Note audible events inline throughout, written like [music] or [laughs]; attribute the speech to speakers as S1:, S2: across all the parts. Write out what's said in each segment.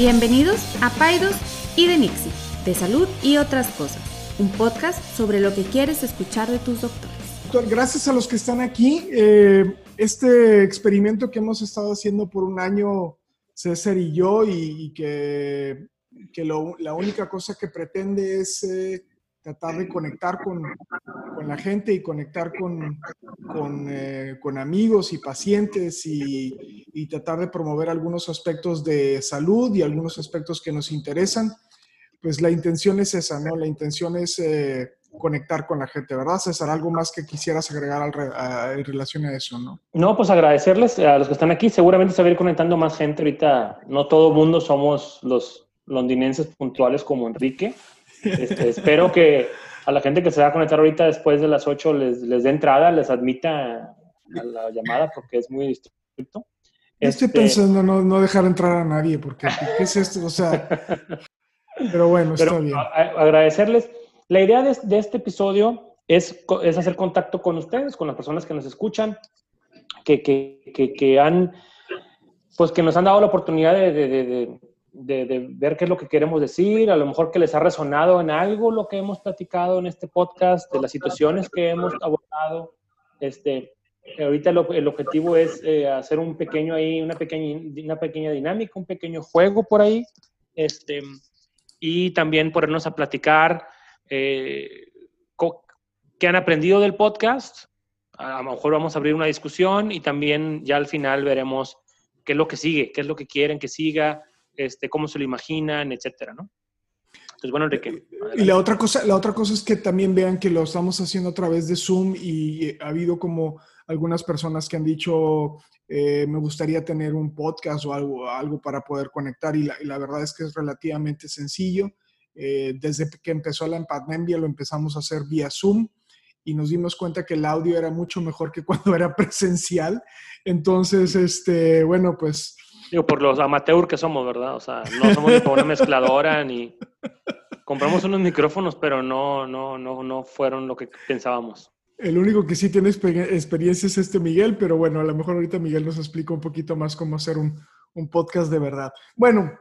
S1: Bienvenidos a Paidos y de Nixie, de salud y otras cosas, un podcast sobre lo que quieres escuchar de tus doctores.
S2: Doctor, gracias a los que están aquí. Eh, este experimento que hemos estado haciendo por un año, César y yo, y, que, la única cosa que pretende es eh, tratar de conectar con, con, la gente y conectar con, con, eh, con amigos y pacientes y, y, tratar de promover algunos aspectos de salud y algunos aspectos que nos interesan. Pues la intención es esa, ¿no? La intención es eh, conectar con la gente, ¿verdad, César? ¿Algo más que quisieras agregar al, en relación a eso, no?
S3: No, pues agradecerles a los que están aquí. Seguramente se va a ir conectando más gente ahorita. No todo mundo somos los londinenses puntuales como Enrique este, espero que a la gente que se va a conectar ahorita después de las 8 les, les dé entrada, les admita a la llamada porque es muy estricto.
S2: Estoy este, pensando no, no, dejar entrar a nadie porque ¿qué es esto? O sea, pero bueno, está bien.
S3: agradecerles. La idea de, de este episodio es, es, hacer contacto con ustedes, con las personas que nos escuchan, que, que, que, que han, pues que nos han dado la oportunidad de, de, de, ver qué es lo que queremos decir, a lo mejor que les ha resonado en algo lo que hemos platicado en este podcast, de las situaciones que hemos abordado. Este, ahorita el objetivo es eh, hacer un pequeño ahí, una pequeña, una pequeña dinámica, un pequeño juego por ahí, este, y también ponernos a platicar eh, qué han aprendido del podcast. A lo mejor vamos a abrir una discusión y también ya al final veremos qué es lo que sigue, qué es lo que quieren que siga, este, cómo se lo imaginan, etcétera, ¿no? Entonces, bueno, Enrique.
S2: Y la otra, cosa, la otra cosa es que también vean que lo estamos haciendo a través de Zoom y ha habido como algunas personas que han dicho, eh, me gustaría tener un podcast o algo, algo para poder conectar y la, verdad es que es relativamente sencillo. Eh, desde que empezó la pandemia lo empezamos a hacer vía Zoom y nos dimos cuenta que el audio era mucho mejor que [laughs] cuando era presencial. Entonces, este, bueno, pues
S3: Digo, por los amateur que somos, ¿verdad? O sea, no somos ni una mezcladora ni... Compramos unos micrófonos, pero no, no, no, no fueron lo que pensábamos.
S2: El único que sí tiene experiencia es este Miguel, pero bueno, a lo mejor ahorita Miguel nos explica un poquito más cómo hacer un, un podcast de verdad. Bueno,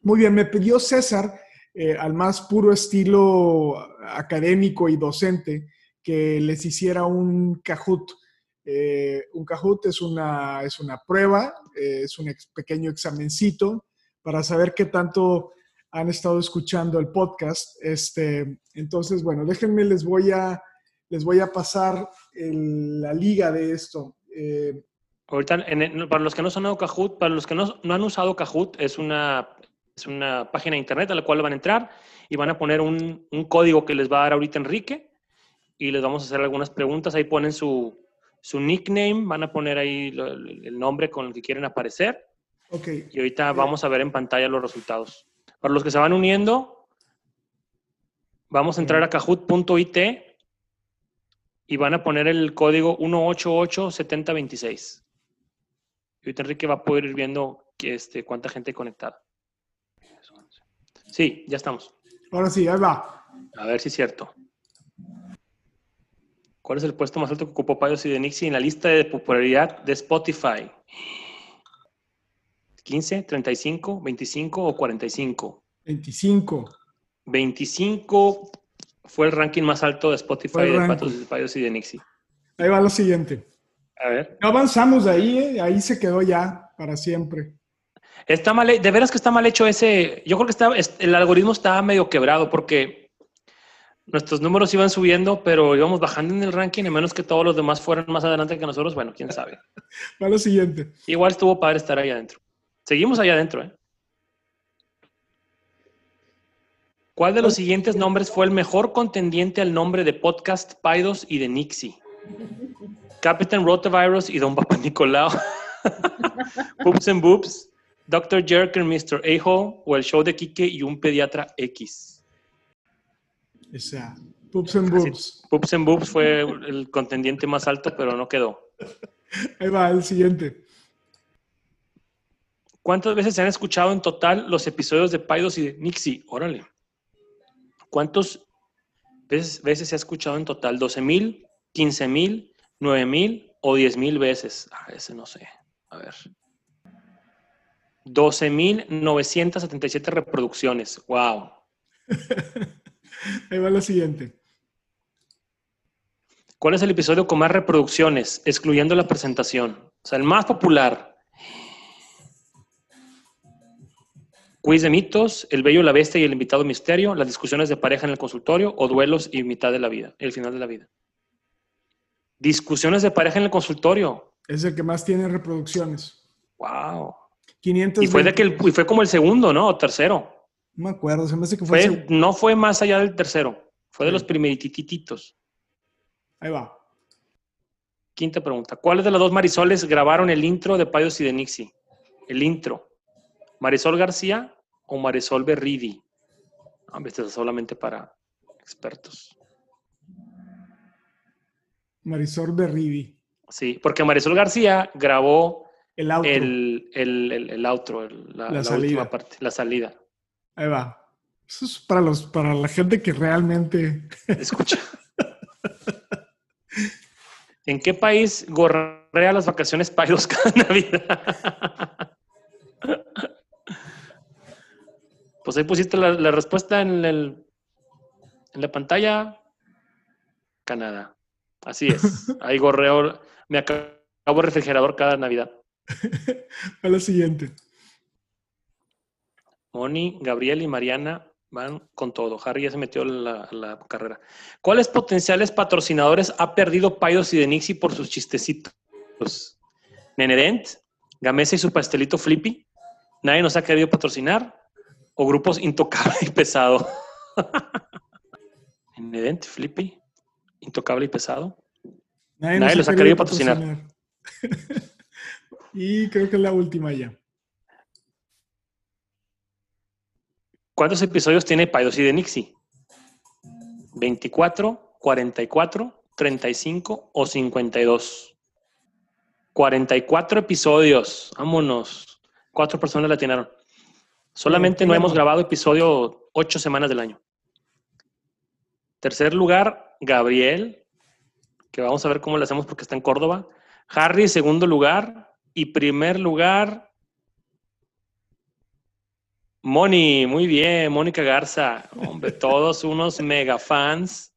S2: muy bien, me pidió César, eh, al más puro estilo académico y docente, que les hiciera un Kahoot. Eh, un Kahoot es una, es una prueba, eh, es un pequeño examencito para saber qué tanto han estado escuchando el podcast. Este, entonces, bueno, déjenme, les voy a, les voy a pasar la liga de esto.
S3: Eh, Ahorita, para los que no son Kahoot, para los que no, no, han usado Kahoot, es una, es una página de internet a la cual van a entrar y van a poner un, un código que les va a dar ahorita Enrique y les vamos a hacer algunas preguntas. Ahí ponen su, su nickname, van a poner ahí el nombre con el que quieren aparecer.
S2: Ok.
S3: Y ahorita vamos a ver en pantalla los resultados. Para los que se van uniendo, vamos a entrar a kahoot.it y van a poner el código 1887026. Y ahorita Enrique va a poder ir viendo que este, cuánta gente conectada. Sí, ya estamos.
S2: Ahora sí, ahí va.
S3: A ver si es cierto. ¿Cuál es el puesto más alto que ocupó Payos y de Nixie en la lista de popularidad de Spotify? ¿15, 35, 25 o 45?
S2: 25.
S3: 25 fue el ranking más alto de Spotify de Payos y de Nixie.
S2: Ahí va lo siguiente.
S3: A ver.
S2: No avanzamos de ahí, ¿eh? ahí se quedó ya para siempre.
S3: Está mal, de veras que está mal hecho ese. Yo creo que está, el algoritmo está medio quebrado porque nuestros números iban subiendo, pero íbamos bajando en el ranking, a menos que todos los demás fueran más adelante que nosotros. Bueno, quién sabe. [laughs]
S2: Va lo siguiente.
S3: Igual estuvo padre estar ahí adentro. Seguimos allá adentro, ¿eh? ¿Cuál de los siguientes nombres fue el mejor contendiente al nombre de podcast Paidos y de Nixie? Captain Rotavirus y Don Papa Nicolau. [laughs] Poops and Boobs, Dr. Jerk and Mr. a o el show de Kike y un pediatra X.
S2: O sea, Poops and Boobs.
S3: Poops and Boobs fue el contendiente más alto, pero no quedó.
S2: Ahí va, el siguiente.
S3: ¿Cuántas veces se han escuchado en total los episodios de Paidos y de Nixie? Órale. ¿Cuántas veces, veces se ha escuchado en total? ¿12 mil, 15 mil, 9 mil o 10 mil veces? Ah, ese no sé. A ver. 12.977 reproducciones. ¡Wow! [laughs] [laughs]
S2: Ahí va la siguiente.
S3: ¿Cuál es el episodio con más reproducciones, excluyendo la presentación? O sea, el más popular. Quiz de mitos, El Bello, la Bestia y el Invitado Misterio, las discusiones de pareja en el consultorio o duelos y mitad de la vida, el final de la vida. Discusiones de pareja en el consultorio.
S2: Es el que más tiene reproducciones.
S3: Wow.
S2: 500.
S3: Y fue, de que el- y fue como el segundo, ¿no? O tercero.
S2: No me acuerdo, se me hace que fue.
S3: No fue más allá del tercero. Fue de
S2: Sí.
S3: los primeritititos.
S2: Ahí va.
S3: Quinta pregunta. ¿Cuáles de las dos Marisoles grabaron el intro de Payos y de Nixie? El intro. ¿Marisol García o Marisol Berridi? Hombre, esto es solamente para expertos.
S2: Marisol Berribi.
S3: Sí, porque Marisol García grabó
S2: El auto.
S3: el, el, el, outro, la,
S2: La
S3: la
S2: salida.
S3: última parte, la salida.
S2: Ahí va. Eso es para, los, para la gente que realmente. [laughs]
S3: Escucha. ¿En qué país gorrea las vacaciones Payos cada Navidad? Pues ahí pusiste la, la respuesta en, el, en la pantalla. Canadá. Así es. Ahí gorreo. Me acabo refrigerador cada Navidad. [laughs]
S2: a la siguiente.
S3: Moni, Gabriel y Mariana van con todo. Harry ya se metió en la, la carrera. ¿Cuáles potenciales patrocinadores ha perdido Payos y de Nixie por sus chistecitos? Nenedent, Gamesa y su pastelito Flippy. Nadie nos ha querido patrocinar. O grupos Intocable y Pesado. [laughs] Nenedent, Flippy, Intocable y Pesado. Nadie
S2: nos
S3: los ha querido patrocinar. [laughs]
S2: y creo que es la última ya.
S3: ¿Cuántos episodios tiene Payos y de Nixie? ¿24, 44, 35 o 52? 44 episodios. Vámonos. Cuatro personas la atinaron. Solamente no hemos grabado episodio ocho semanas del año. Tercer lugar, Gabriel, que vamos a ver cómo le hacemos porque está en Córdoba. Harry, segundo lugar. Y primer lugar, Moni, muy bien, Mónica Garza. Hombre, todos unos mega fans.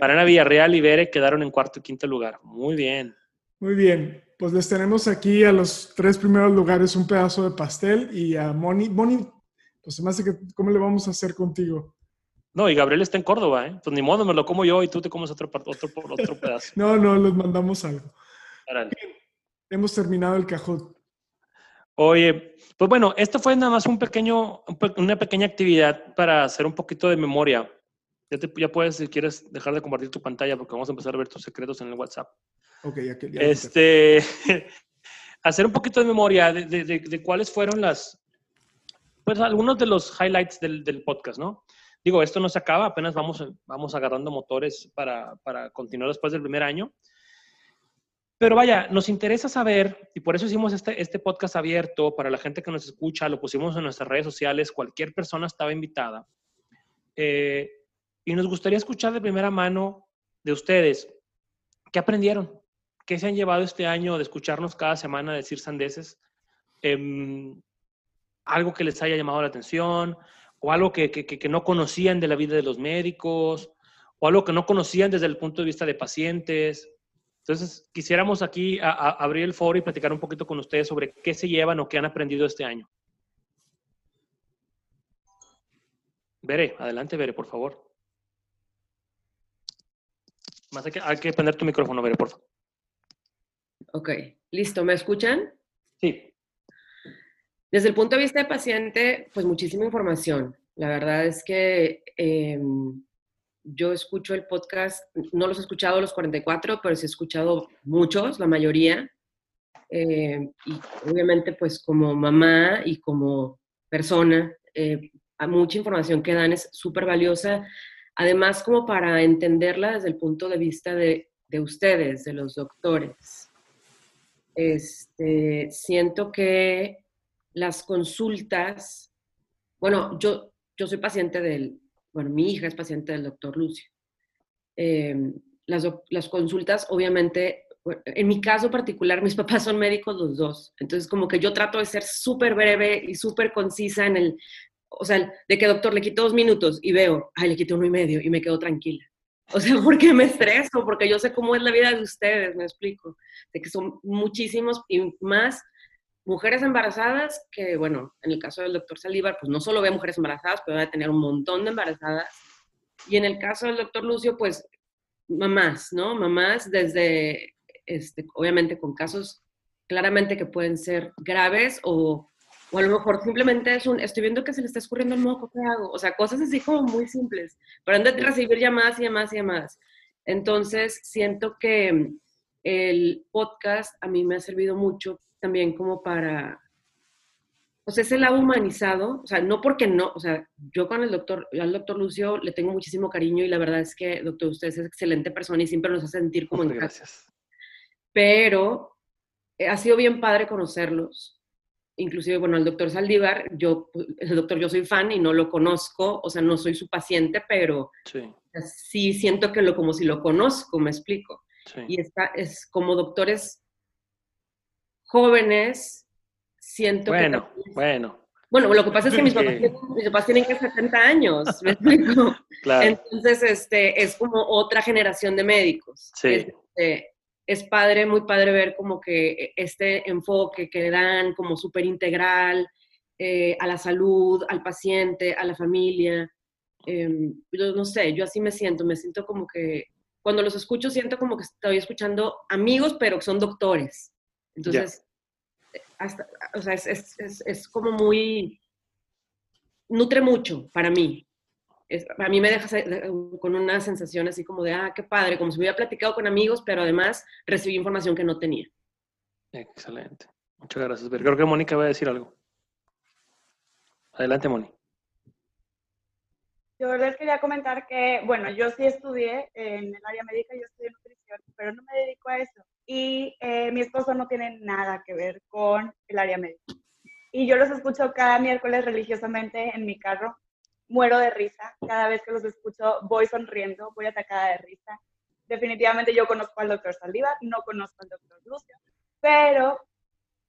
S3: Mariana Villarreal y Bere quedaron en cuarto y quinto lugar. Muy bien.
S2: Muy bien. Pues les tenemos aquí a los tres primeros lugares un pedazo de pastel y a Moni. Moni, pues se me hace que, ¿cómo le vamos a hacer contigo?
S3: No, y Gabriel está en Córdoba, ¿eh? Pues ni modo, me lo como yo y tú te comes otro, par- otro, otro pedazo. [laughs]
S2: No, no, les mandamos algo.
S3: Órale.
S2: Hemos terminado el cajón.
S3: Oye, pues bueno, esto fue nada más un pequeño, un pe- una pequeña actividad para hacer un poquito de memoria. Ya, te- ya puedes, si quieres, dejar de compartir tu pantalla porque vamos a empezar a ver tus secretos en el WhatsApp.
S2: Ok, ya que ya
S3: Este, [laughs] hacer un poquito de memoria de, de- de- de cuáles fueron las, pues algunos de los highlights del, del podcast, ¿no? Digo, esto no se acaba, apenas vamos, vamos agarrando motores para, para continuar después del primer año. Pero vaya, nos interesa saber, y por eso hicimos este, este podcast abierto para la gente que nos escucha, lo pusimos en nuestras redes sociales, cualquier persona estaba invitada. Eh, y nos gustaría escuchar de primera mano de ustedes, ¿qué aprendieron? ¿Qué se han llevado este año de escucharnos cada semana decir sandeces? Em, algo que les haya llamado la atención, o algo que, que- que- que no conocían de la vida de los médicos, o algo que no conocían desde el punto de vista de pacientes. Entonces, quisiéramos aquí a- a- abrir el foro y platicar un poquito con ustedes sobre qué se llevan o qué han aprendido este año. Bere, adelante, Bere, por favor. Más hay que, hay que prender tu micrófono, Bere, por favor.
S4: Ok, listo, ¿me escuchan?
S3: Sí.
S4: Desde el punto de vista de paciente, pues muchísima información. La verdad es que em, yo escucho el podcast, no los he escuchado los 44, pero sí he escuchado muchos, la mayoría. Em, y obviamente, pues como mamá y como persona, eh, mucha información que dan es súper valiosa. Además, como para entenderla desde el punto de vista de, de ustedes, de los doctores. Este, siento que las consultas, bueno, yo, yo soy paciente del, bueno, mi hija es paciente del doctor Lucio. Eh, las, las consultas, obviamente, en mi caso particular, mis [laughs] papás son médicos los dos, entonces como que yo trato de ser súper breve y súper concisa en el, o sea, de que doctor le quito dos minutos y veo, ay, le quito uno y medio y me quedo tranquila. [laughs] O sea, porque me estreso, porque yo sé cómo es la vida de ustedes, me explico, de que son muchísimos y más mujeres embarazadas, que bueno, en el caso del doctor Saldívar, pues no solo ve mujeres embarazadas, pero va a tener un montón de embarazadas. Y en el caso del doctor Lucio, pues mamás, ¿no? Mamás desde, este, obviamente con casos claramente que pueden ser graves o, o a lo mejor simplemente es un, estoy viendo que se le está escurriendo el moco, ¿qué hago? O sea, cosas así como muy simples, pero han de recibir llamadas y llamadas y llamadas. Entonces, siento que el podcast a mí me ha servido mucho también como para, o sea, ese lado humanizado, o sea, no porque no, o sea, yo con el doctor, al doctor Lucio le tengo muchísimo cariño y la verdad es que, doctor, usted es excelente persona y siempre nos hace sentir como en casa. Gracias. Pero eh, ha sido bien padre conocerlos. Inclusive, bueno, el doctor Saldívar, yo, el doctor, yo soy fan y no lo conozco, o sea, no soy su paciente, pero sí, sí siento que lo como si lo conozco, me explico. Y está, es como doctores jóvenes, siento
S3: bueno, que... Bueno,
S4: bueno. lo que pasa es que mis papás, tienen, mis papás tienen que 70 años, [laughs] ¿me explico? claro. Entonces, este, es como otra generación de médicos. Sí. Este, es padre, muy padre ver como que este enfoque que dan como súper integral eh, a la salud, al paciente, a la familia. Eh, no sé, yo así me siento, me siento como que cuando los escucho siento como que estoy escuchando amigos, pero que son doctores. Entonces, o sea, es, como muy, nutre mucho para mí. a mí me deja con una sensación así como de, ah, qué padre, como si hubiera platicado con amigos, pero además recibí información que no tenía.
S3: Excelente. Muchas gracias. Creo que Mónica va a decir algo. Adelante, Mónica.
S5: Yo les quería comentar que, bueno, yo sí estudié en el área médica, yo estudié nutrición, pero no me dedico a eso y eh, mi esposo no tiene nada que ver con el área médica. Y yo los escucho cada miércoles religiosamente en mi carro. Muero de risa. Cada vez que los escucho voy sonriendo, voy atacada de risa. Definitivamente yo conozco al doctor Saldívar, no conozco al doctor Lucio, pero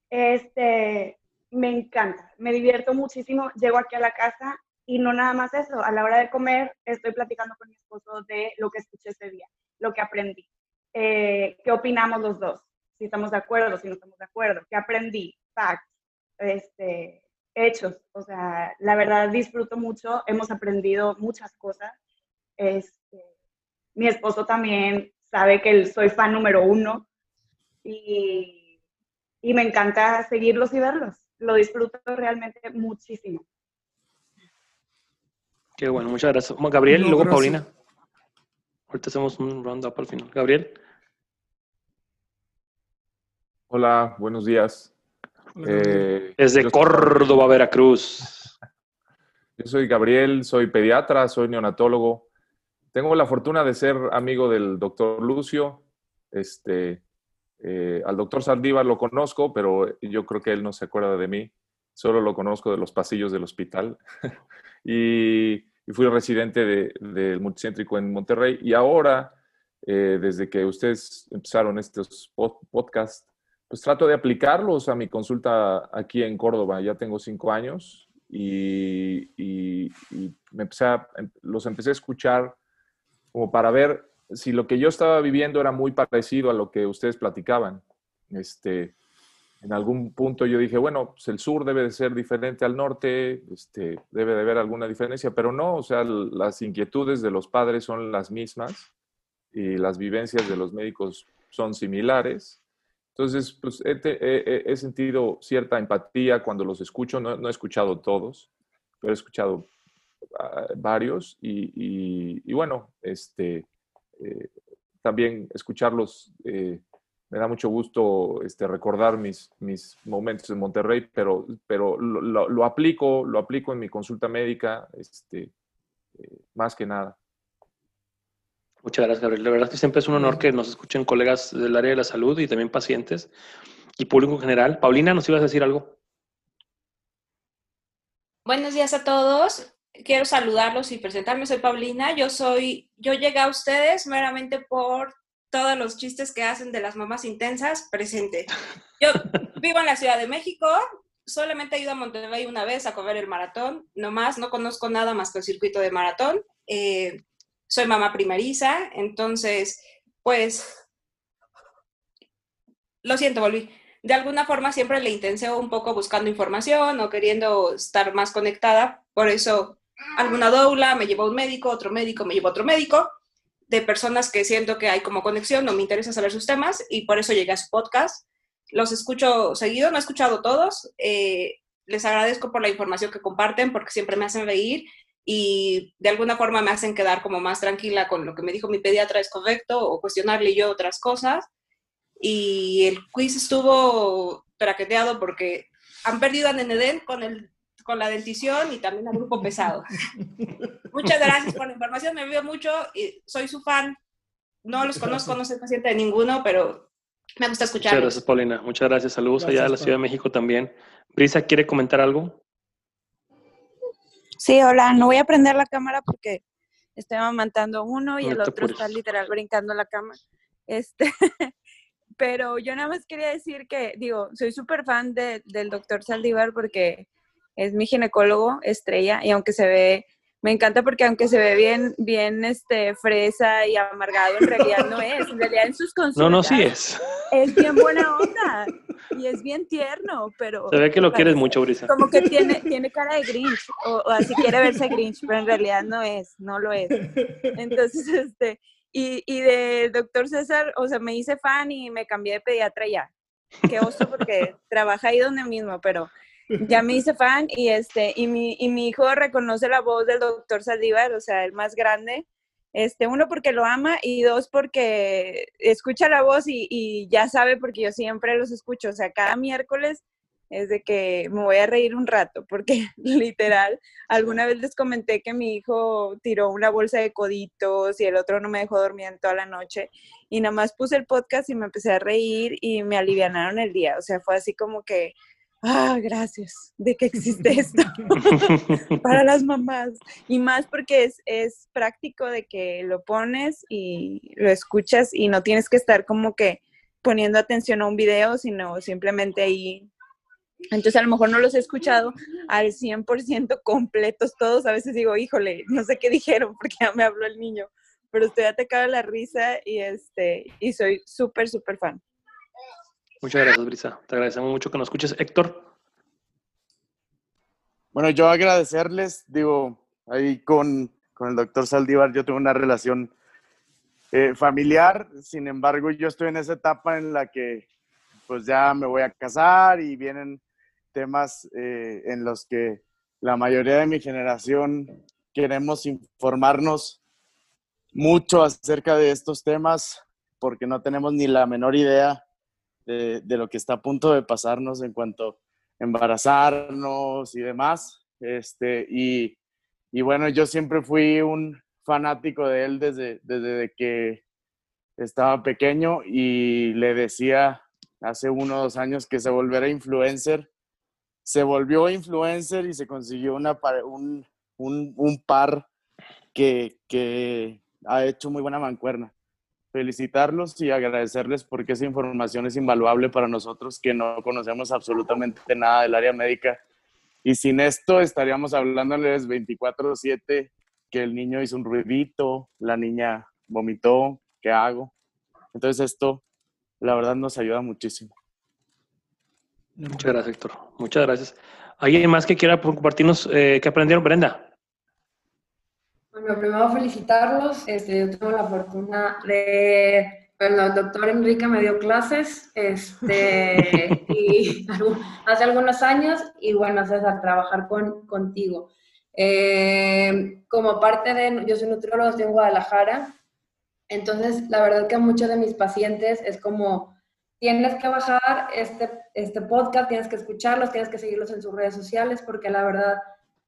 S5: este, me encanta, me divierto muchísimo. Llego aquí a la casa y no nada más eso, a la hora de comer estoy platicando con mi esposo de lo que escuché ese día, lo que aprendí. Eh, qué opinamos los dos, si estamos de acuerdo, si no estamos de acuerdo, qué aprendí, facts, este, hechos. O sea, la verdad disfruto mucho, hemos aprendido muchas cosas. Este, mi esposo también sabe que soy fan número uno y, y me encanta seguirlos y verlos. Lo disfruto realmente muchísimo.
S3: Qué bueno, muchas gracias. Gabriel y luego Paulina. Ahorita hacemos un round-up al final. Gabriel.
S6: Hola, buenos días.
S3: Eh, Desde Córdoba, Veracruz.
S6: Yo soy Gabriel, soy pediatra, soy neonatólogo. Tengo la fortuna de ser amigo del doctor Lucio. Este, eh, al doctor Saldívar lo conozco, pero yo creo que él no se acuerda de mí. Solo lo conozco de los pasillos del hospital. [laughs] y y fui residente del multicéntrico en Monterrey. Y ahora, eh, desde que ustedes empezaron estos podcasts, pues trato de aplicarlos a mi consulta aquí en Córdoba. Ya tengo cinco años y, me empecé em, los empecé a escuchar como para ver si lo que yo estaba viviendo era muy parecido a lo que ustedes platicaban. Este, en algún punto yo dije, bueno, pues el sur debe de ser diferente al norte, este, debe de haber alguna diferencia, pero no, o sea, las inquietudes de los padres son las mismas y las vivencias de los médicos son similares. Entonces, pues he, sentido cierta empatía cuando los escucho, no, he escuchado todos, pero he escuchado ah, varios y, bueno, este, eh, también escucharlos. Eh, me da mucho gusto este, recordar mis, mis momentos en Monterrey, pero, pero lo, aplico, lo aplico en mi consulta médica, este, eh, más que nada.
S3: Muchas gracias, Gabriel. La verdad es que siempre es un honor que nos escuchen colegas del área de la salud y también pacientes y público en general. Paulina, ¿nos ibas a decir algo?
S7: Buenos días a todos. Quiero saludarlos y presentarme. Soy Paulina. Yo soy, yo llegué a ustedes meramente por todos los chistes que hacen de las mamás intensas, presente. Yo vivo en la Ciudad de México, solamente he ido a Monterrey una vez a comer el maratón, no más, no conozco nada más que el circuito de maratón. Eh, soy mamá primeriza, entonces, pues, lo siento, volví. De alguna forma siempre le intenseo un poco buscando información o queriendo estar más conectada, por eso alguna doula me lleva un médico, otro médico me lleva otro médico, de personas que siento que hay como conexión, no me interesa saber sus temas y por eso llegué a su podcast. Los escucho seguido, no he escuchado todos. Eh, les agradezco por la información que comparten porque siempre me hacen reír y de alguna forma me hacen quedar como más tranquila con lo que me dijo mi pediatra es correcto o cuestionarle yo otras cosas. Y el quiz estuvo traqueteado porque han perdido a Neneden con, el, con la dentición y también al grupo pesado. Muchas gracias por la información, me veo mucho y soy su fan. No los conozco, no soy paciente de ninguno, pero me gusta escuchar.
S3: Muchas gracias, Paulina. Muchas gracias. Saludos allá de la Ciudad de México también. Brisa, ¿quiere comentar algo?
S8: Sí, hola. No voy a prender la cámara porque estoy amamantando uno y el otro está literal brincando la cama. Este, [laughs] pero yo nada más quería decir que, digo, soy súper fan de, del doctor Saldívar porque es mi ginecólogo estrella y aunque se ve me encanta porque aunque se ve bien, bien este, fresa y amargado, en realidad no es. En realidad en sus consultas.
S3: No, no, sí es.
S8: Es bien buena onda y es bien tierno, pero.
S3: Se ve que lo quieres mucho, Brisa.
S8: Como que tiene, tiene cara de Grinch, o, o, así quiere verse Grinch, pero en realidad no es, no lo es. Entonces, este. Y, y de doctor César, o sea, me hice fan y me cambié de pediatra ya. Qué oso porque trabaja ahí donde mismo, pero ya me hice fan y este y mi, y mi hijo reconoce la voz del doctor Saldívar, o sea, el más grande. Este, uno porque lo ama y dos porque escucha la voz y, y, ya sabe porque yo siempre los escucho, o sea, cada miércoles es de que me voy a reír un rato, porque [laughs] literal, alguna vez les comenté que mi hijo tiró una bolsa de coditos y el otro no me dejó dormir en toda la noche y nada más puse el podcast y me empecé a reír y me alivianaron el día, o sea, fue así como que ah, gracias de que existe esto [laughs] para las mamás. Y más porque es, es práctico de que lo pones y lo escuchas y no tienes que estar como que poniendo atención a un video, sino simplemente ahí. Entonces a lo mejor no los he escuchado al 100% completos todos. A veces digo, híjole, no sé qué dijeron porque ya me habló el niño, pero estoy atacada la risa y, este, y soy súper, súper fan.
S3: Muchas gracias, Brisa. Te agradecemos mucho que nos escuches. Héctor.
S9: Bueno, yo agradecerles, digo, ahí con, con el doctor Saldívar yo tengo una relación eh, familiar, sin embargo yo estoy en esa etapa en la que pues ya me voy a casar y vienen temas eh, en los que la mayoría de mi generación queremos informarnos mucho acerca de estos temas porque no tenemos ni la menor idea de, lo que está a punto de pasarnos en cuanto a embarazarnos y demás. Este, y, y bueno, yo siempre fui un fanático de él desde, desde que estaba pequeño y le decía hace uno o dos años que se volviera influencer. Se volvió influencer y se consiguió una, un, un, un par que, que ha hecho muy buena mancuerna felicitarlos y agradecerles porque esa información es invaluable para nosotros que no conocemos absolutamente nada del área médica. Y sin esto estaríamos hablándoles 24/7 que el niño hizo un ruidito, la niña vomitó, ¿qué hago? Entonces esto, la verdad, nos ayuda muchísimo.
S3: Muchas gracias, Héctor. Muchas gracias. ¿Alguien más que quiera compartirnos eh, qué aprendieron, Brenda?
S10: Bueno, primero felicitarlos. Este, yo tengo la fortuna de, bueno, el doctor Enrique me dio clases este, [laughs] y hace algunos años y bueno, César, trabajar con, contigo. Eh, como parte de, yo soy nutriólogo, estoy en Guadalajara, entonces la verdad que a muchos de mis pacientes es como, tienes que bajar este, este podcast, tienes que escucharlos, tienes que seguirlos en sus redes sociales porque la verdad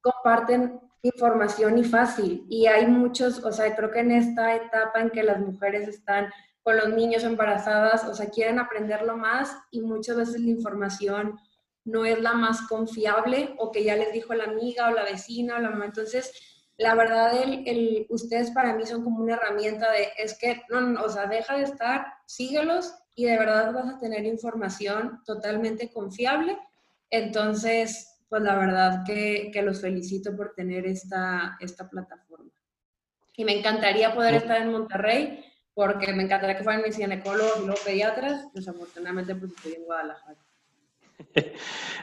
S10: comparten información y fácil. Y hay muchos, o sea, creo que en esta etapa en que las mujeres están con los niños embarazadas, o sea, quieren aprenderlo más y muchas veces la información no es la más confiable o que ya les dijo la amiga o la vecina o la mamá. Entonces, la verdad, el, el, ustedes para mí son como una herramienta de, es que, no, no, o sea, deja de estar, síguelos y de verdad vas a tener información totalmente confiable. Entonces, pues la verdad que, que los felicito por tener esta, esta plataforma. Y me encantaría poder estar en Monterrey, porque me encantaría que fueran mis ginecólogos y luego pediatras. Desafortunadamente, pues estoy en Guadalajara. [laughs]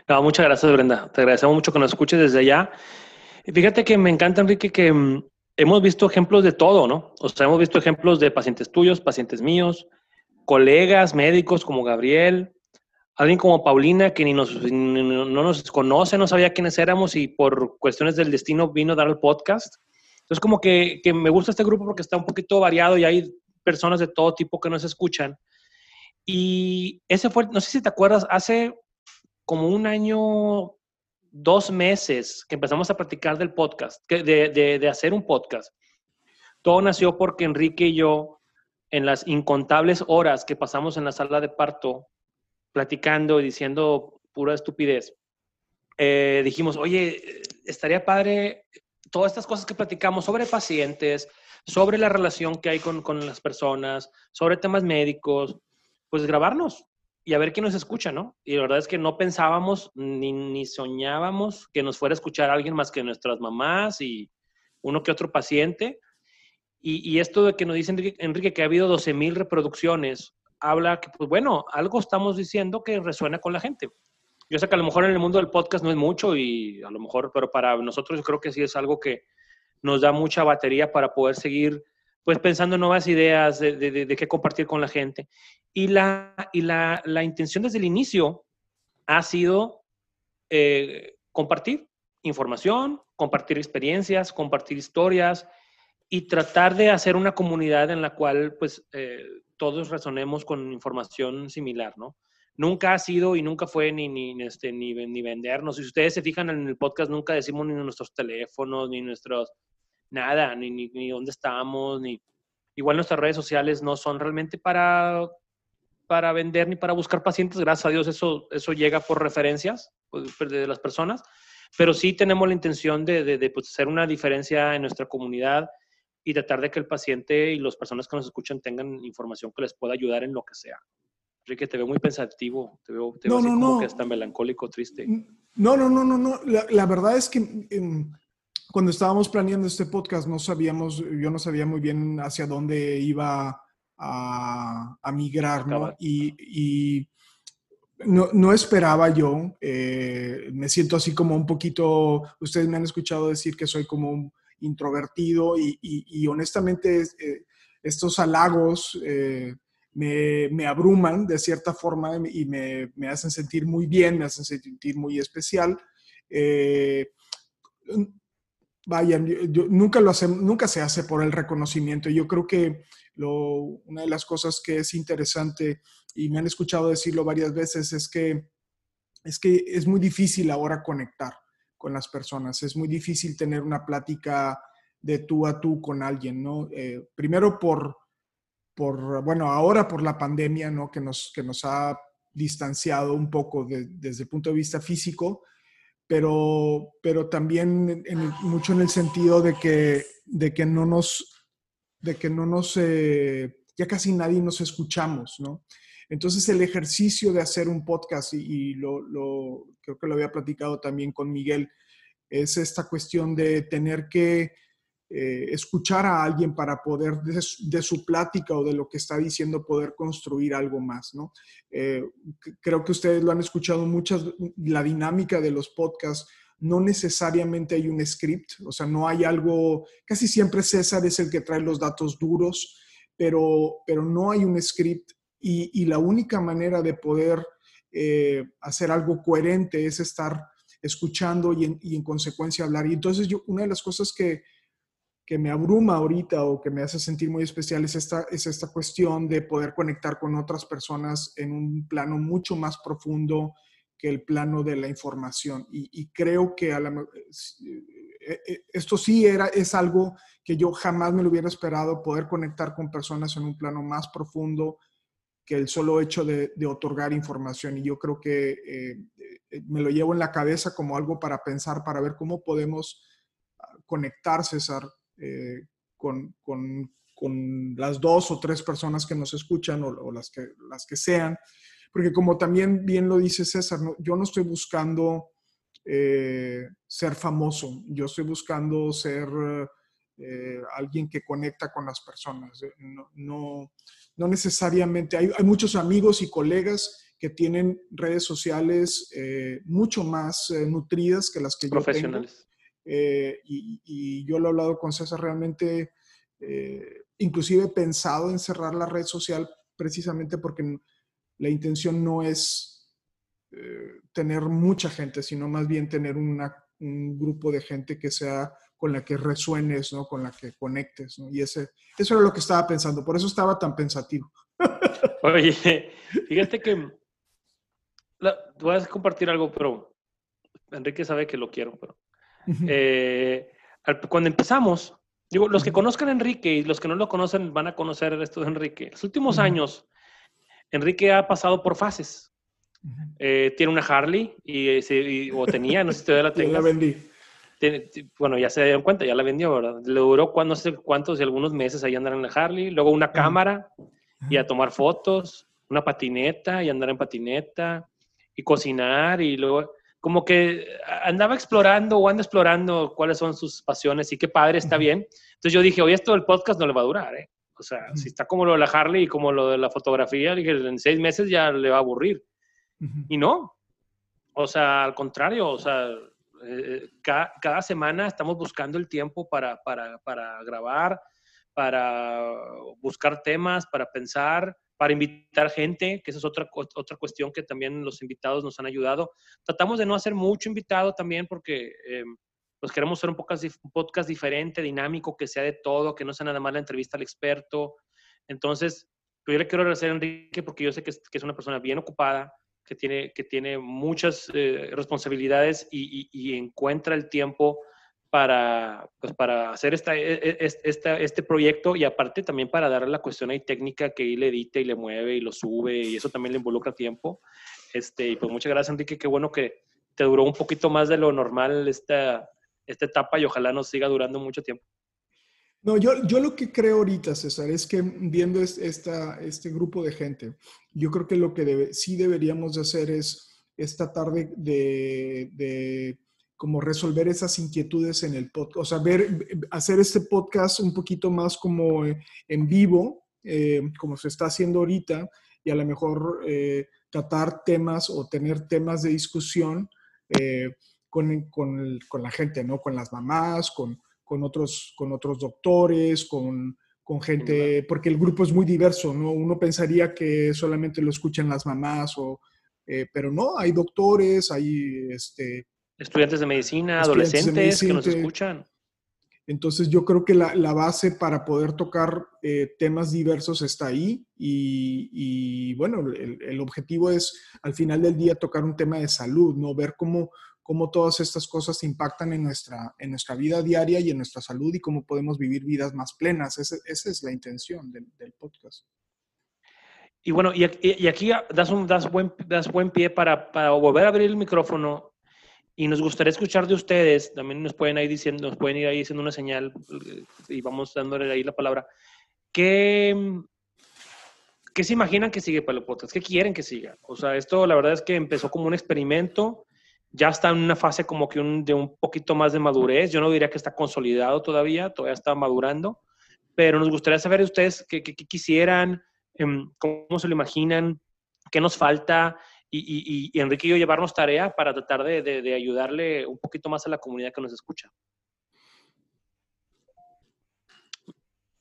S3: No, muchas gracias, Brenda. Te agradecemos mucho que nos escuches desde allá. Fíjate que me encanta, Enrique, que mm, hemos visto ejemplos de todo, ¿no? O sea, hemos visto ejemplos de pacientes tuyos, pacientes míos, colegas, médicos como Gabriel, alguien como Paulina, que ni nos, no nos conoce, no sabía quiénes éramos y por cuestiones del destino vino a dar el podcast. Entonces, como que, que me gusta este grupo porque está un poquito variado y hay personas de todo tipo que nos escuchan. Y ese fue, no sé si te acuerdas, hace como un año, dos meses que empezamos a practicar del podcast, de, de, hacer un podcast. Todo nació porque Enrique y yo, en las incontables horas que pasamos en la sala de parto, platicando y diciendo pura estupidez, eh, dijimos, oye, estaría padre todas estas cosas que platicamos sobre pacientes, sobre la relación que hay con, con las personas, sobre temas médicos, pues grabarnos y a ver quién nos escucha, ¿no? Y la verdad es que no pensábamos ni, ni soñábamos que nos fuera a escuchar alguien más que nuestras mamás y uno que otro paciente. Y, y esto de que nos dice Enrique, Enrique que ha habido 12 mil reproducciones, habla que, pues bueno, algo estamos diciendo que resuena con la gente. Yo sé que a lo mejor en el mundo del podcast no es mucho y a lo mejor, pero para nosotros yo creo que sí es algo que nos da mucha batería para poder seguir pues pensando en nuevas ideas de, de, de, qué compartir con la gente. Y la, y la, la intención desde el inicio ha sido eh, compartir información, compartir experiencias, compartir historias y tratar de hacer una comunidad en la cual pues eh, todos resonemos con información similar, ¿no? Nunca ha sido y nunca fue ni, ni, este, ni, ni vendernos. Si ustedes se fijan en el podcast, nunca decimos ni nuestros teléfonos, ni nuestros nada, ni, ni, ni dónde estamos, ni... Igual nuestras redes sociales no son realmente para, para vender ni para buscar pacientes, gracias a Dios eso, eso llega por referencias pues, de las personas, pero sí tenemos la intención de, de, de pues, hacer una diferencia en nuestra comunidad y tratar de que el paciente y las personas que nos escuchan tengan información que les pueda ayudar en lo que sea. Enrique, te veo muy pensativo, te veo, te veo
S2: no,
S3: así
S2: no,
S3: como
S2: no.
S3: que está melancólico, triste.
S2: No, no, no, no, no. La, la verdad es que en, cuando estábamos planeando este podcast, no sabíamos, yo no sabía muy bien hacia dónde iba a, a migrar, ¿no? Y, y no, no, esperaba yo, eh, me siento así como un poquito, ustedes me han escuchado decir que soy como un introvertido y, y, honestamente eh, estos halagos eh, me, me, abruman de cierta forma y me, me, hacen sentir muy bien, me hacen sentir muy especial. Eh, vayan, yo, nunca, lo hace, nunca se hace por el reconocimiento. Yo creo que lo, una de las cosas que es interesante, y me han escuchado decirlo varias veces, es que es, que es muy difícil ahora conectar con las personas. Es muy difícil tener una plática de tú a tú con alguien, ¿no? Eh, primero por, por, bueno, ahora por la pandemia, ¿no? Que nos, que nos ha distanciado un poco de, desde el punto de vista físico, pero, pero también mucho en el sentido de que, de que no nos, de que no nos, eh, ya casi nadie nos escuchamos, ¿no? Entonces el ejercicio de hacer un podcast, y, lo, creo que lo había platicado también con Miguel, es esta cuestión de tener que eh, escuchar a alguien para poder de, de, su plática o de lo que está diciendo poder construir algo más, ¿no? Eh, creo que ustedes lo han escuchado muchas, la dinámica de los podcasts, no necesariamente hay un script, o sea, no hay algo, casi siempre César es el que trae los datos duros, pero, pero no hay un script y, y la única manera de poder eh, hacer algo coherente es estar escuchando y en, y en, consecuencia hablar. Y entonces yo, una de las cosas que, que me abruma ahorita o que me hace sentir muy especial es esta, es esta cuestión de poder conectar con otras personas en un plano mucho más profundo que el plano de la información. Y, y creo que a la, esto sí era, es algo que yo jamás me lo hubiera esperado, poder conectar con personas en un plano más profundo que el solo hecho de, otorgar información. Y yo creo que eh, me lo llevo en la cabeza como algo para pensar, para ver cómo podemos conectar, César, eh, con, con, con, las dos o tres personas que nos escuchan o, las, que, las que sean, porque como también bien lo dice César, yo no estoy buscando eh, ser famoso, yo estoy buscando ser eh, alguien que conecta con las personas. No, no, no necesariamente, hay, hay, muchos amigos y colegas que tienen redes sociales mucho más nutridas que las que yo tengo. Eh, y, yo lo he hablado con César, realmente, eh, inclusive he pensado en cerrar la red social precisamente porque la intención no es eh, tener mucha gente, sino más bien tener un grupo de gente que sea con la que resuenes, ¿no? con la que conectes. ¿no? Y ese, eso era lo que estaba pensando, por eso estaba tan pensativo. [laughs]
S3: Oye, fíjate que voy a compartir algo, pero Enrique sabe que lo quiero, pero eh, cuando empezamos, digo, los que conozcan a Enrique y los que no lo conocen van a conocer esto de Enrique. Los últimos años, Enrique ha pasado por fases. Eh, tiene una Harley y, o tenía, no sé si todavía la [laughs] tengo.
S2: la vendí.
S3: Bueno, ya se dieron cuenta, ya la vendió, ¿verdad? Le duró no sé cuántos y algunos meses ahí andar en la Harley, luego una cámara y a tomar fotos, una patineta y andar en patineta y cocinar y luego como que andaba explorando o anda explorando cuáles son sus pasiones y qué padre, está bien. Entonces yo dije, oye, esto del podcast no le va a durar, ¿eh? O sea, si está como lo de la Harley y como lo de la fotografía, dije, en seis meses ya le va a aburrir. Y no. O sea, al contrario, o sea, eh, cada, cada, semana estamos buscando el tiempo para, para, para grabar, para buscar temas, para pensar, para invitar gente, que esa es otra, otra cuestión que también los invitados nos han ayudado. Tratamos de no hacer mucho invitado también porque eh, pues queremos hacer un podcast, un podcast diferente, dinámico, que sea de todo, que no sea nada más la entrevista al experto. Entonces, yo le quiero agradecer a Enrique porque yo sé que es, que es una persona bien ocupada, que tiene, que tiene muchas eh, responsabilidades y, encuentra el tiempo para, pues para hacer esta, e, e, esta, este proyecto y aparte también para darle la cuestión ahí técnica que él edita y le mueve y lo sube y eso también le involucra tiempo. Este, y pues muchas gracias Enrique, qué bueno que te duró un poquito más de lo normal esta, esta etapa y ojalá nos siga durando mucho tiempo.
S2: No, yo, yo lo que creo ahorita, César, es que viendo esta, este grupo de gente, yo creo que lo que sí deberíamos de hacer es esta tarde de, de como resolver esas inquietudes en el podcast, o sea, ver, hacer este podcast un poquito más como eh, en vivo, eh, como se está haciendo ahorita, y a lo mejor eh, tratar temas o tener temas de discusión con, con, con, la gente, ¿no? Con las mamás, con, con otros, con otros doctores, con, con gente, porque el grupo es muy diverso, ¿no? Uno pensaría que solamente lo escuchan las mamás, o, pero no, hay doctores, hay este,
S3: Estudiantes de medicina, adolescentes que nos escuchan.
S2: Entonces yo creo que la, la base para poder tocar eh, temas diversos está ahí y, y bueno, el, el, objetivo es al final del día tocar un tema de salud, ¿no? Ver cómo, cómo todas estas cosas impactan en nuestra, en nuestra vida diaria y en nuestra salud y cómo podemos vivir vidas más plenas. Esa, esa es la intención del, del podcast.
S3: Y bueno, y, y aquí das, un, das, buen, das buen pie para, para volver a abrir el micrófono y nos gustaría escuchar de ustedes, también nos pueden, ahí diciendo, nos pueden ir ahí diciendo una señal eh, y vamos dándole ahí la palabra. ¿Qué, ¿Qué se imaginan que sigue para el podcast? ¿Qué quieren que siga? O sea, esto la verdad es que empezó como un experimento, ya está en una fase como que un, de un poquito más de madurez. Yo no diría que está consolidado todavía, todavía está madurando, pero nos gustaría saber de ustedes qué, quisieran, em, cómo se lo imaginan, qué nos falta y, Enrique y yo llevarnos tarea para tratar de, ayudarle un poquito más a la comunidad que nos escucha.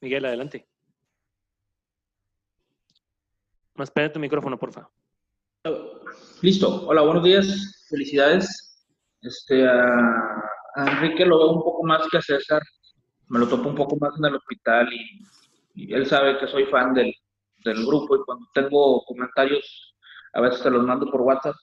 S3: Miguel, adelante. Más pena tu micrófono, por favor.
S11: Listo. Hola, buenos días. Felicidades. Este, a, Enrique lo veo un poco más que a César. Me lo topo un poco más en el hospital y, y él sabe que soy fan del, del grupo y cuando tengo comentarios a veces se los mando por WhatsApp.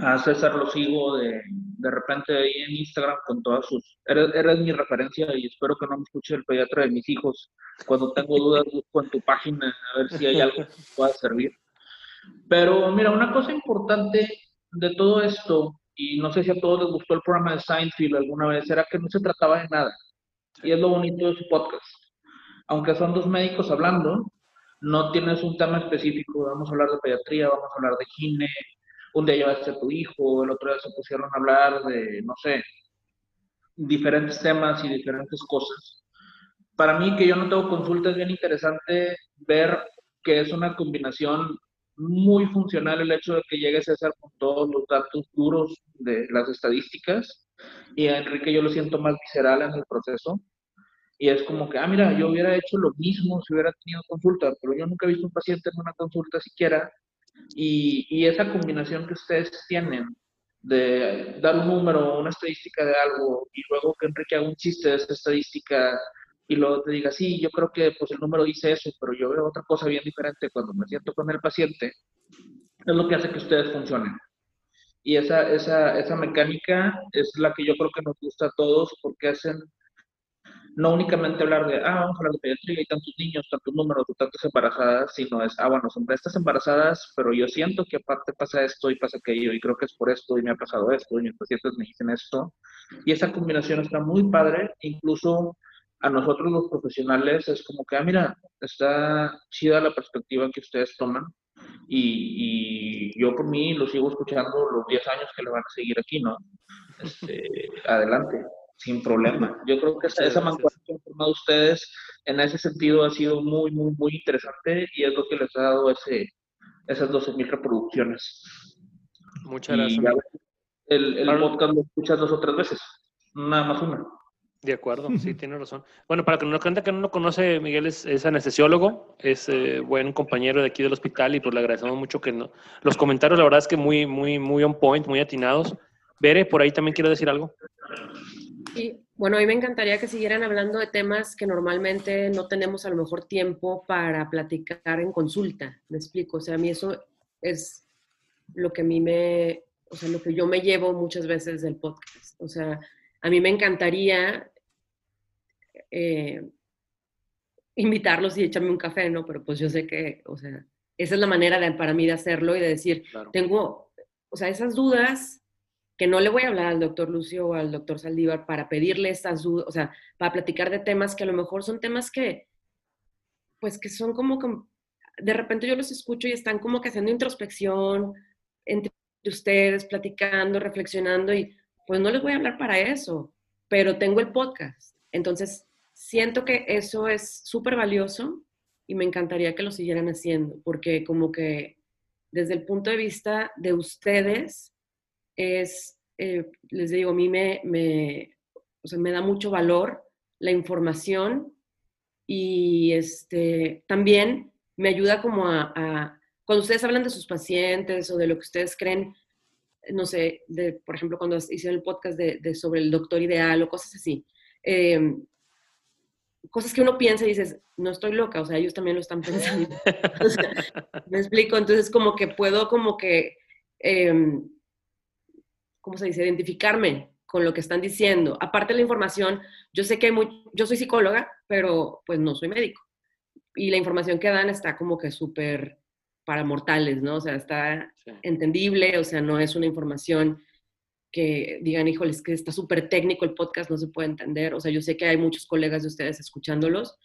S11: A César lo sigo de, de repente ahí en Instagram con todas sus... Eres, mi referencia y espero que no me escuche el pediatra de mis hijos. Cuando tengo dudas busco en tu página a ver si hay algo que pueda servir. Pero mira, una cosa importante de todo esto y no sé si a todos les gustó el programa de Seinfeld alguna vez, era que no se trataba de nada. Y es lo bonito de su podcast. Aunque son dos médicos hablando, no tienes un tema específico, vamos a hablar de pediatría, vamos a hablar de gine, un día llevaste a tu hijo, el otro día se pusieron a hablar de, no sé, diferentes temas y diferentes cosas. Para mí, que yo no tengo consulta, es bien interesante ver que es una combinación muy funcional el hecho de que llegue César con todos los datos duros de las estadísticas y a Enrique yo lo siento más visceral en el proceso. Y es como que, ah, mira, yo hubiera hecho lo mismo si hubiera tenido consulta, pero yo nunca he visto un paciente en una consulta siquiera. Y, y esa combinación que ustedes tienen de dar un número, una estadística de algo, y luego que Enrique haga un chiste de esa estadística, y luego te diga, sí, yo creo que pues el número dice eso, pero yo veo otra cosa bien diferente cuando me siento con el paciente, es lo que hace que ustedes funcionen. Y esa, esa, esa mecánica es la que yo creo que nos gusta a todos porque hacen no únicamente hablar de, ah, vamos a hablar de pediatría, hay tantos niños, tantos números, tantas embarazadas, sino es, ah, bueno, son estas embarazadas, pero yo siento que aparte pasa esto y pasa aquello, y creo que es por esto, y me ha pasado esto, y mis pacientes me dicen esto. Y esa combinación está muy padre, incluso a nosotros los profesionales es como que, ah, mira, está chida la perspectiva que ustedes toman y, y yo por mí lo sigo escuchando los 10 años que le van a seguir aquí, ¿no? Este, [laughs] adelante, sin problema. Yo creo que esa, esa mancuerna que han formado ustedes en ese sentido ha sido muy, muy, muy interesante y es lo que les ha dado ese, esas 12.000 reproducciones.
S3: Muchas gracias.
S11: el, el podcast lo escuchas dos o tres veces, nada más una.
S3: De acuerdo, sí, tiene razón. Bueno, para que no que no lo conoce, Miguel es, es anestesiólogo, es eh, buen compañero de aquí del hospital y pues le agradecemos mucho que no, los comentarios, la verdad es que muy, muy, muy on point, muy atinados. Bere, por ahí también quiero decir algo.
S4: Sí, bueno, a mí me encantaría que siguieran hablando de temas que normalmente no tenemos a lo mejor tiempo para platicar en consulta. Me explico, o sea, a mí eso es lo que a mí me, o sea, lo que yo me llevo muchas veces del podcast. O sea, a mí me encantaría eh, invitarlos y echarme un café, ¿no? Pero pues yo sé que, o sea, esa es la manera de, para mí de hacerlo y de decir, tengo, o sea, esas dudas que no le voy a hablar al doctor Lucio o al doctor Saldívar para pedirle esas dudas, o sea, para platicar de temas que a lo mejor son temas que, pues que son como, que de repente yo los escucho y están como que haciendo introspección entre ustedes, platicando, reflexionando y pues no les voy a hablar para eso, pero tengo el podcast. Entonces, siento que eso es súper valioso y me encantaría que lo siguieran haciendo, porque como que desde el punto de vista de ustedes, es, eh, les digo, a mí me, o sea, me da mucho valor la información y este, también me ayuda como a, cuando ustedes hablan de sus pacientes o de lo que ustedes creen, no sé, de, por ejemplo, cuando hicieron el podcast de, sobre el doctor ideal o cosas así, eh, cosas que uno piensa y dices, no estoy loca, o sea, ellos también lo están pensando. [laughs] me explico, entonces como que puedo como que, eh, ¿cómo se dice?, identificarme con lo que están diciendo. Aparte de la información, yo sé que hay muy, yo soy psicóloga, pero pues no soy médico. Y la información que dan está como que súper para mortales, ¿no? O sea, está entendible, o sea, no es una información que digan, híjole, es que está súper técnico el podcast, no se puede entender. O sea, yo sé que hay muchos colegas de ustedes escuchándolos,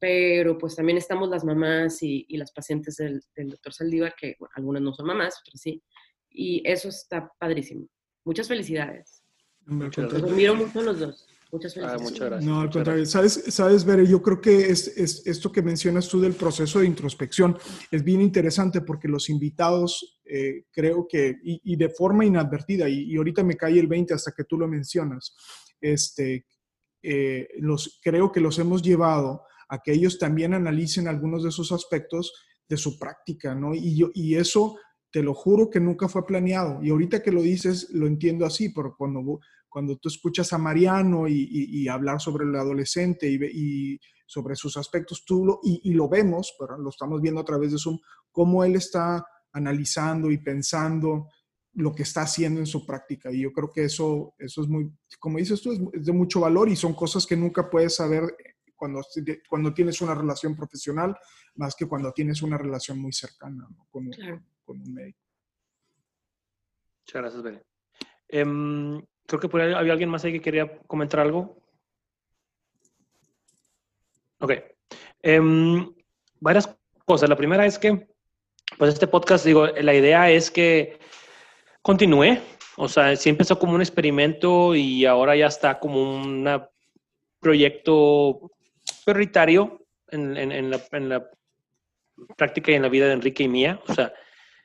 S4: pero pues también estamos las mamás y, las pacientes del, doctor Saldívar, que algunas no son mamás, otras sí. Y eso está padrísimo. Muchas felicidades. Los admiro mucho los dos. Muchas ah,
S2: gracias. No, al contrario. Sabes, sabes, Bere, yo creo que es, es, esto que mencionas tú del proceso de introspección es bien interesante porque los invitados, eh, creo que, y, de forma inadvertida, y, ahorita me cae el 20 hasta que tú lo mencionas, este, eh, los, creo que los hemos llevado a que ellos también analicen algunos de esos aspectos de su práctica, ¿no? Y, yo, y eso te lo juro que nunca fue planeado. Y ahorita que lo dices, lo entiendo así, pero cuando cuando tú escuchas a Mariano y, hablar sobre el adolescente y, sobre sus aspectos, tú lo, y, lo vemos, pero lo estamos viendo a través de Zoom, cómo él está analizando y pensando lo que está haciendo en su práctica. Y yo creo que eso, eso es muy, como dices tú, es, de mucho valor y son cosas que nunca puedes saber cuando, cuando tienes una relación profesional, más que cuando tienes una relación muy cercana con, con, un médico.
S3: Muchas gracias, Bene. Em, creo que por ahí había alguien más ahí que quería comentar algo. Ok. Em, varias cosas. La primera es que, pues este podcast, digo, la idea es que continúe. O sea, sí empezó como un experimento y ahora ya está como un proyecto prioritario en, en, la, en, la, práctica y en la vida de Enrique y mía. O sea,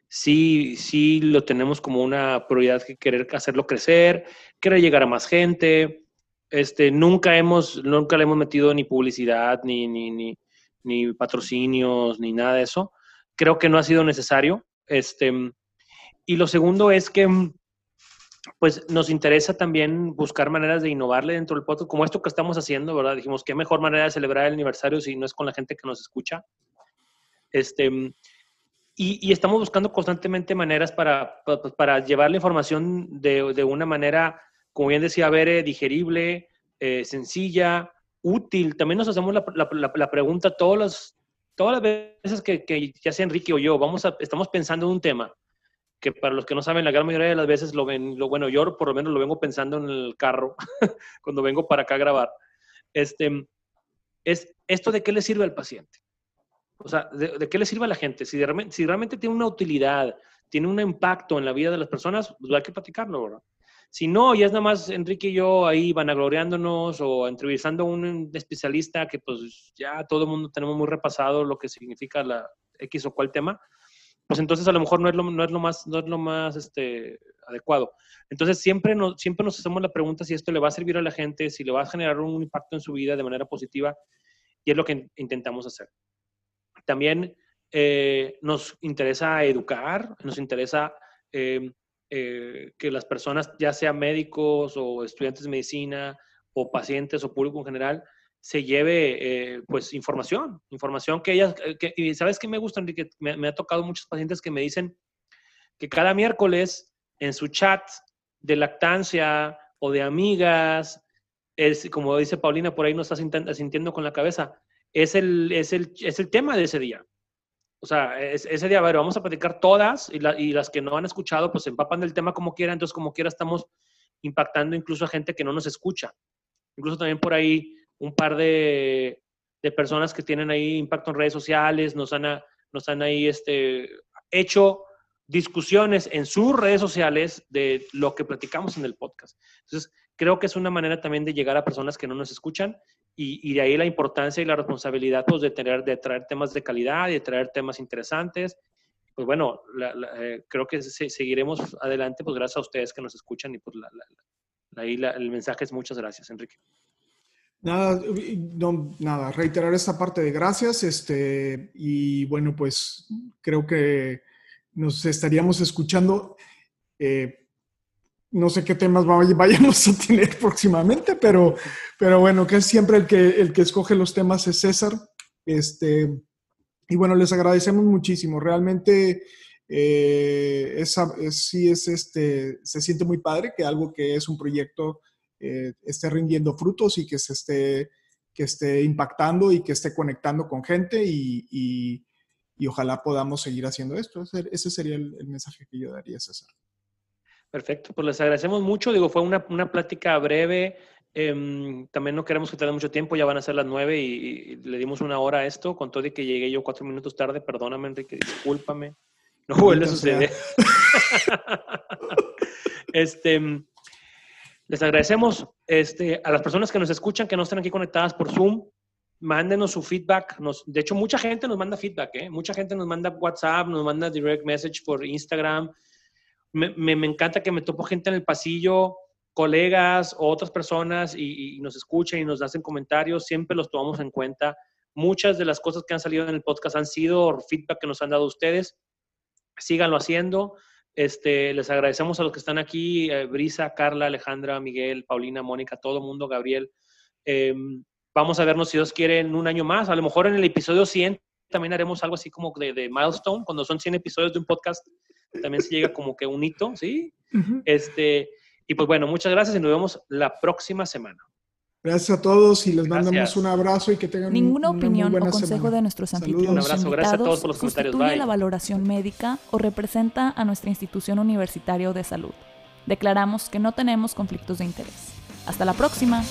S3: sí, sí lo tenemos como una prioridad que querer hacerlo crecer, querer llegar a más gente. Este, nunca hemos, nunca le hemos metido ni publicidad, ni, ni, ni, ni patrocinios, ni nada de eso. Creo que no ha sido necesario. Este, y lo segundo es que pues nos interesa también buscar maneras de innovarle dentro del podcast, como esto que estamos haciendo, ¿verdad? Dijimos, qué mejor manera de celebrar el aniversario si no es con la gente que nos escucha. Este, y, estamos buscando constantemente maneras para, para, llevar la información de, de, una manera, como bien decía Bere, digerible, eh, sencilla, útil. También nos hacemos la, la, la pregunta todas las, todas las veces que, que, ya sea Enrique o yo, vamos a, estamos pensando en un tema que para los que no saben, la gran mayoría de las veces lo ven, lo, bueno, yo por lo menos lo vengo pensando en el carro [laughs] cuando vengo para acá a grabar. Este, es esto de qué le sirve al paciente. O sea, ¿de, qué le sirve a la gente? Si, si realmente tiene una utilidad, tiene un impacto en la vida de las personas, pues hay que platicarlo, ¿verdad? Si no, ya es nada más Enrique y yo ahí vanagloriándonos o entrevistando a un especialista que pues ya todo el mundo tenemos muy repasado lo que significa la X o cual tema, pues entonces a lo mejor no es lo, no es lo más, no es lo más este, adecuado. Entonces siempre nos, siempre nos hacemos la pregunta si esto le va a servir a la gente, si le va a generar un impacto en su vida de manera positiva, y es lo que intentamos hacer. También eh, nos interesa educar, nos interesa eh, eh, que las personas, ya sean médicos o estudiantes de medicina o pacientes o público en general, se lleve pues información, información que ellas, que, y sabes que me gusta, Enrique, me, me, ha tocado muchos pacientes que me dicen que cada miércoles en su chat de lactancia o de amigas, es, como dice Paulina, por ahí no está sintiendo con la cabeza, es el, es el, es el tema de ese día. O sea, ese día, vamos a platicar todas y, las que no han escuchado, pues empapan del tema como quiera, entonces como quiera estamos impactando incluso a gente que no nos escucha. Incluso también por ahí un par de, personas que tienen ahí impacto en redes sociales, nos han, nos han ahí este, hecho discusiones en sus redes sociales de lo que platicamos en el podcast. Entonces, creo que es una manera también de llegar a personas que no nos escuchan y, de ahí la importancia y la responsabilidad pues, de, tener, de traer temas de calidad y de traer temas interesantes. Pues bueno, eh, creo que seguiremos adelante pues gracias a ustedes que nos escuchan y pues ahí el mensaje es muchas gracias, Enrique.
S2: Nada, no, nada, reiterar esta parte de gracias, este, y bueno, pues creo que nos estaríamos escuchando. Eh, no sé qué temas [laughs] vayamos a tener próximamente, pero, pero bueno, que siempre el que, el que escoge los temas es César. Este, y bueno, les agradecemos muchísimo. Realmente eh, es, sí es este, se siente muy padre que algo que es un proyecto eh, esté rindiendo frutos y que se esté, que esté impactando y que esté conectando con gente y, y, ojalá podamos seguir haciendo esto. Ese, sería el, el mensaje que yo daría, César.
S3: Perfecto, pues les agradecemos mucho. Digo, fue una, una plática breve. Em, también no queremos que tenga mucho tiempo, ya van a ser las nueve y, le dimos una hora a esto, con todo y que llegué yo cuatro minutos tarde. Perdóname, Enrique, discúlpame. No vuelve a suceder. [laughs] este, les agradecemos este, a las personas que nos escuchan, que no están aquí conectadas por Zoom. Mándenos su feedback. Nos, de hecho, mucha gente nos manda feedback. ¿eh? Mucha gente nos manda WhatsApp, nos manda direct message por Instagram me, encanta que me topo gente en el pasillo, colegas o otras personas y, nos escuchan y nos hacen comentarios, siempre los tomamos en cuenta. Muchas de las cosas que han salido en el podcast han sido feedback que nos han dado ustedes. Síganlo haciendo. Este, les agradecemos a los que están aquí, eh, Brisa, Carla, Alejandra, Miguel, Paulina, Mónica, todo el mundo, Gabriel. Em, vamos a vernos si Dios quiere en un año más. A lo mejor en el episodio 100 también haremos algo así como de, de milestone, cuando son 100 episodios de un podcast también se llega como que un hito, ¿sí? este, y pues bueno, muchas gracias y nos vemos la próxima semana.
S2: Gracias a todos y les mandamos un abrazo y que tengan
S1: Ninguna
S2: una
S1: opinión
S2: muy buena
S1: o consejo
S2: semana.
S1: de nuestros anfitriones
S3: Un abrazo, gracias a todos por los comentarios.
S1: Sustituye
S3: Bye.
S1: la valoración médica o representa a nuestra institución universitaria de salud.
S12: declaramos que no tenemos conflictos de interés. Hasta la próxima.